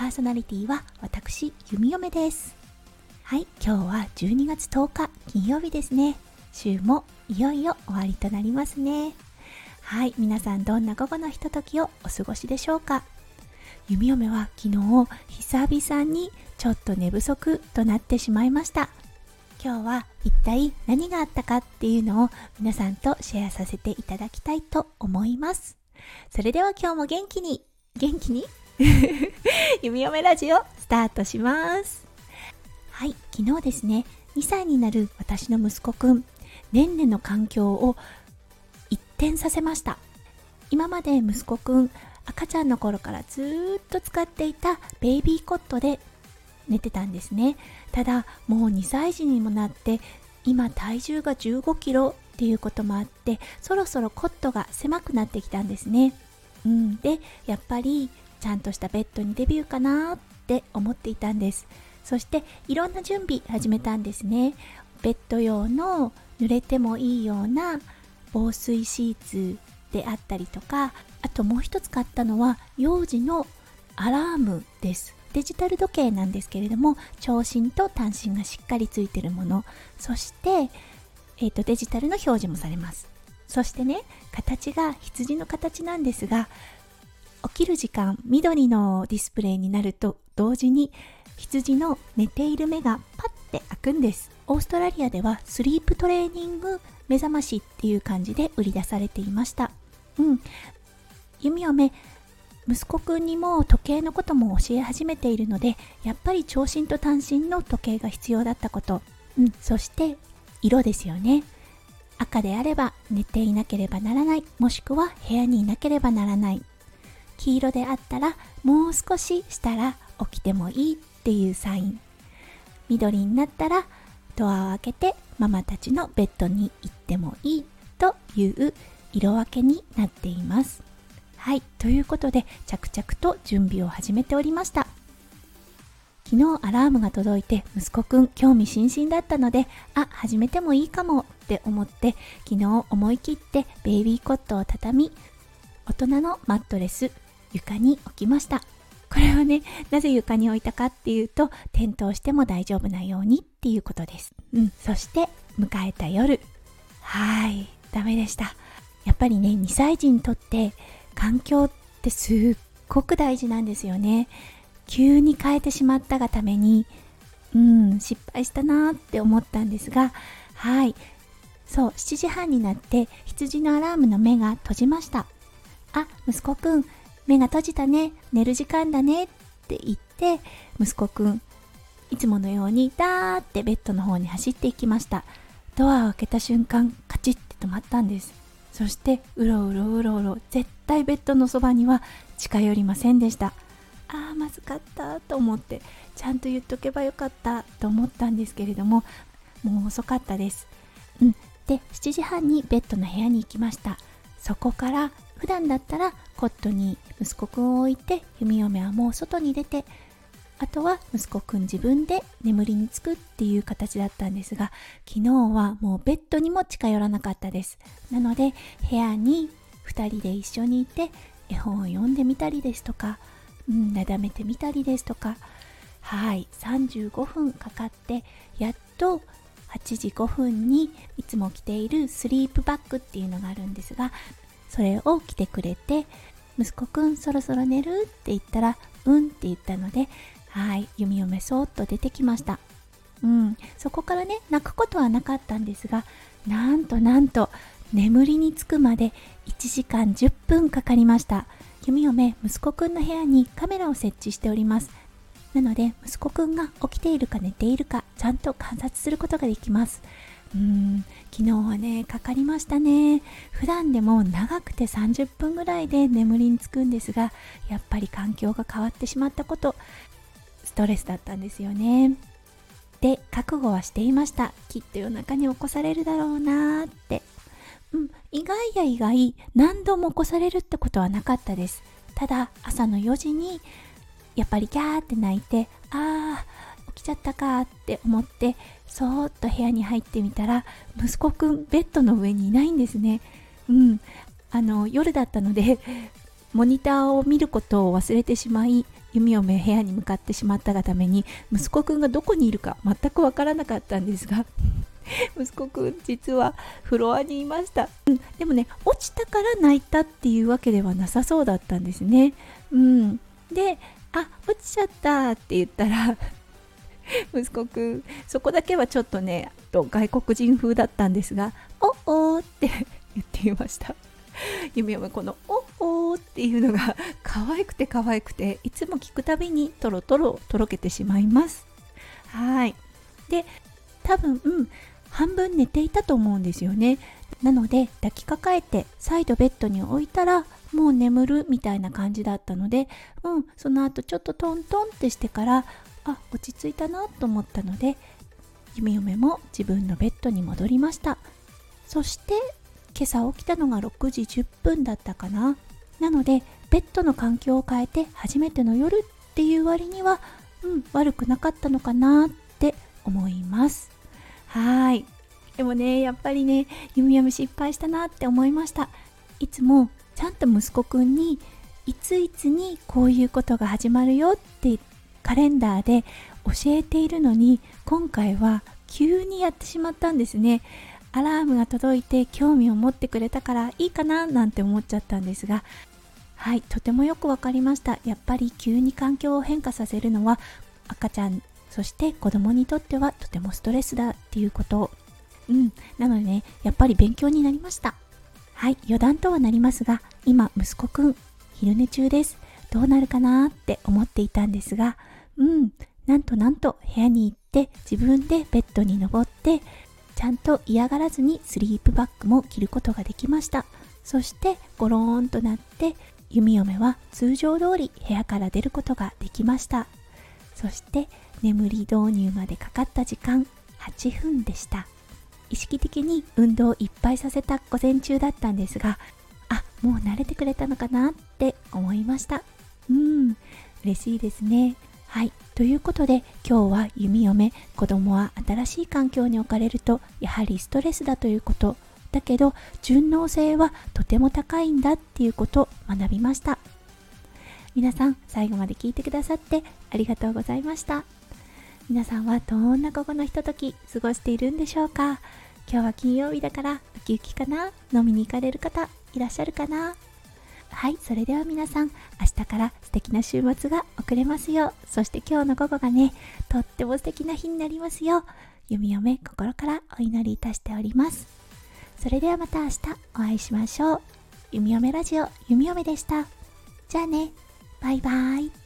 パーソナリティは私弓嫁です。はい今日は12月10日金曜日ですね。週もいよいよ終わりとなりますね。はい皆さんどんな午後のひとときをお過ごしでしょうか。弓嫁は昨日久々にちょっと寝不足となってしまいました。今日は一体何があったかっていうのを皆さんとシェアさせていただきたいと思います。それでは今日も元気に元気に 弓嫁ラジオスタートします。はい昨日ですね2歳になる私の息子くんねんねの環境を一転させました。今まで息子くん赤ちゃんの頃からずっと使っていたベイビーコットで寝てたんですね。ただもう2歳児にもなって今体重が15キロっていうこともあってそろそろコットが狭くなってきたんですね。うんでやっぱりちゃんとしたベッドにデビューかなって思っていたんです。そしていろんな準備始めたんですね。ベッド用の濡れてもいいような防水シーツであったりとかあともう一つ買ったのは幼児のアラームです。デジタル時計なんですけれども長針と短針がしっかりついてるもの。そして、えーと、デジタルの表示もされます。そしてね形が羊の形なんですが起きる時間緑のディスプレイになると同時に羊の寝ている目がパッて開くんです。オーストラリアではスリープトレーニング目覚ましっていう感じで売り出されていました。うん。弓嫁息子くんにも時計のことも教え始めているのでやっぱり長身と短身の時計が必要だったこと、うん、そして色ですよね。赤であれば寝ていなければならない。もしくは部屋にいなければならない。黄色であったらもう少ししたら起きてもいいっていうサイン。緑になったらドアを開けてママたちのベッドに行ってもいいという色分けになっています。はいということで着々と準備を始めておりました。昨日アラームが届いて息子くん興味津々だったのであ始めてもいいかもって思って昨日思い切ってベイビーコットを畳み大人のマットレス床に置きました。これはねなぜ床に置いたかっていうと転倒しても大丈夫なようにっていうことです。うん。そして迎えた夜。はい。ダメでした。やっぱりね2歳児にとって環境ってすっごく大事なんですよね。急に変えてしまったがためにうん失敗したなって思ったんですがはい。そう7時半になって羊のアラームの目が閉じました。あ息子くん目が閉じたね。寝る時間だね。って言って息子くんいつものようにダーってベッドの方に走っていきました。ドアを開けた瞬間カチッて止まったんです。そしてうろうろうろうろ絶対ベッドのそばには近寄りませんでした。あーまずかったと思ってちゃんと言っとけばよかったと思ったんですけれどももう遅かったです。うん。で7時半にベッドの部屋に行きました。そこから普段だったらコットに息子くんを置いて弓嫁はもう外に出てあとは息子くん自分で眠りにつくっていう形だったんですが昨日はもうベッドにも近寄らなかったです。なので部屋に2人で一緒にいて絵本を読んでみたりですとか、うん、なだめてみたりですとかはい35分かかってやっと8時5分にいつも着ているスリープバッグっていうのがあるんですがそれを着てくれて息子くんそろそろ寝る？って言ったらうんって言ったのではい弓嫁そっと出てきましたうん。そこからね泣くことはなかったんですがなんとなんと眠りにつくまで1時間10分かかりました。弓嫁息子くんの部屋にカメラを設置しております。なので息子くんが起きているか寝ているかちゃんと観察することができます。うん昨日はねかかりましたね。普段でも長くて30分ぐらいで眠りにつくんですがやっぱり環境が変わってしまったことストレスだったんですよね。で覚悟はしていました。きっと夜中に起こされるだろうなーって。うん意外や意外何度も起こされるってことはなかったです。ただ朝の4時にやっぱりギャーって泣いてあー起きちゃったかって思ってそーっと部屋に入ってみたら息子くんベッドの上にいないんですね。うん。あの夜だったのでモニターを見ることを忘れてしまい弓嫁部屋に向かってしまったがために息子くんがどこにいるか全くわからなかったんですが 息子くん実はフロアにいました、うん、でもね落ちたから泣いたっていうわけではなさそうだったんですね。うん。であ落ちちゃったって言ったら 息子くん。そこだけはちょっとねと外国人風だったんですがおおって言っていました。夢はこの「おお」っていうのが 可愛くて可愛くていつも聞くたびにトロトロとろけてしまいます。はい。で多分、うん、半分寝ていたと思うんですよね。なので抱きかかえて再度ベッドに置いたらもう眠るみたいな感じだったので、うん、その後ちょっとトントンってしてからあ落ち着いたなと思ったので弓嫁も自分のベッドに戻りました。そして今朝起きたのが6時10分だったかな。なのでベッドの環境を変えて初めての夜っていう割にはうん悪くなかったのかなって思います。はい。でもねやっぱりね弓嫁失敗したなって思いました。いつもちゃんと息子くんにいついつにこういうことが始まるよってカレンダーで教えているのに今回は急にやってしまったんですね。アラームが届いて興味を持ってくれたからいいかななんて思っちゃったんですが。はいとてもよくわかりました。やっぱり急に環境を変化させるのは赤ちゃんそして子供にとってはとてもストレスだっていうこと。うんなのでねやっぱり勉強になりました。はい余談とはなりますが今息子くん昼寝中です。どうなるかなって思っていたんですがうんなんとなんと部屋に行って自分でベッドに登ってちゃんと嫌がらずにスリープバッグも着ることができました。そしてゴローンとなって弓嫁は通常通り部屋から出ることができました。そして眠り導入までかかった時間8分でした。意識的に運動をいっぱいさせた午前中だったんですがあもう慣れてくれたのかなって思いました。うん嬉しいですねはい。ということで、今日は弓嫁、子供は新しい環境に置かれると、やはりストレスだということ。だけど、順応性はとても高いんだっていうことを学びました。皆さん、最後まで聞いてくださってありがとうございました。皆さんはどんな午後のひととき過ごしているんでしょうか今日は金曜日だからウキウキかな？飲みに行かれる方いらっしゃるかな？はいそれでは皆さん明日から素敵な週末が送れますよう。そして今日の午後がねとっても素敵な日になりますよう。弓嫁心からお祈りいたしております。それではまた明日お会いしましょう。弓嫁ラジオ弓嫁でした。じゃあね。バイバイ。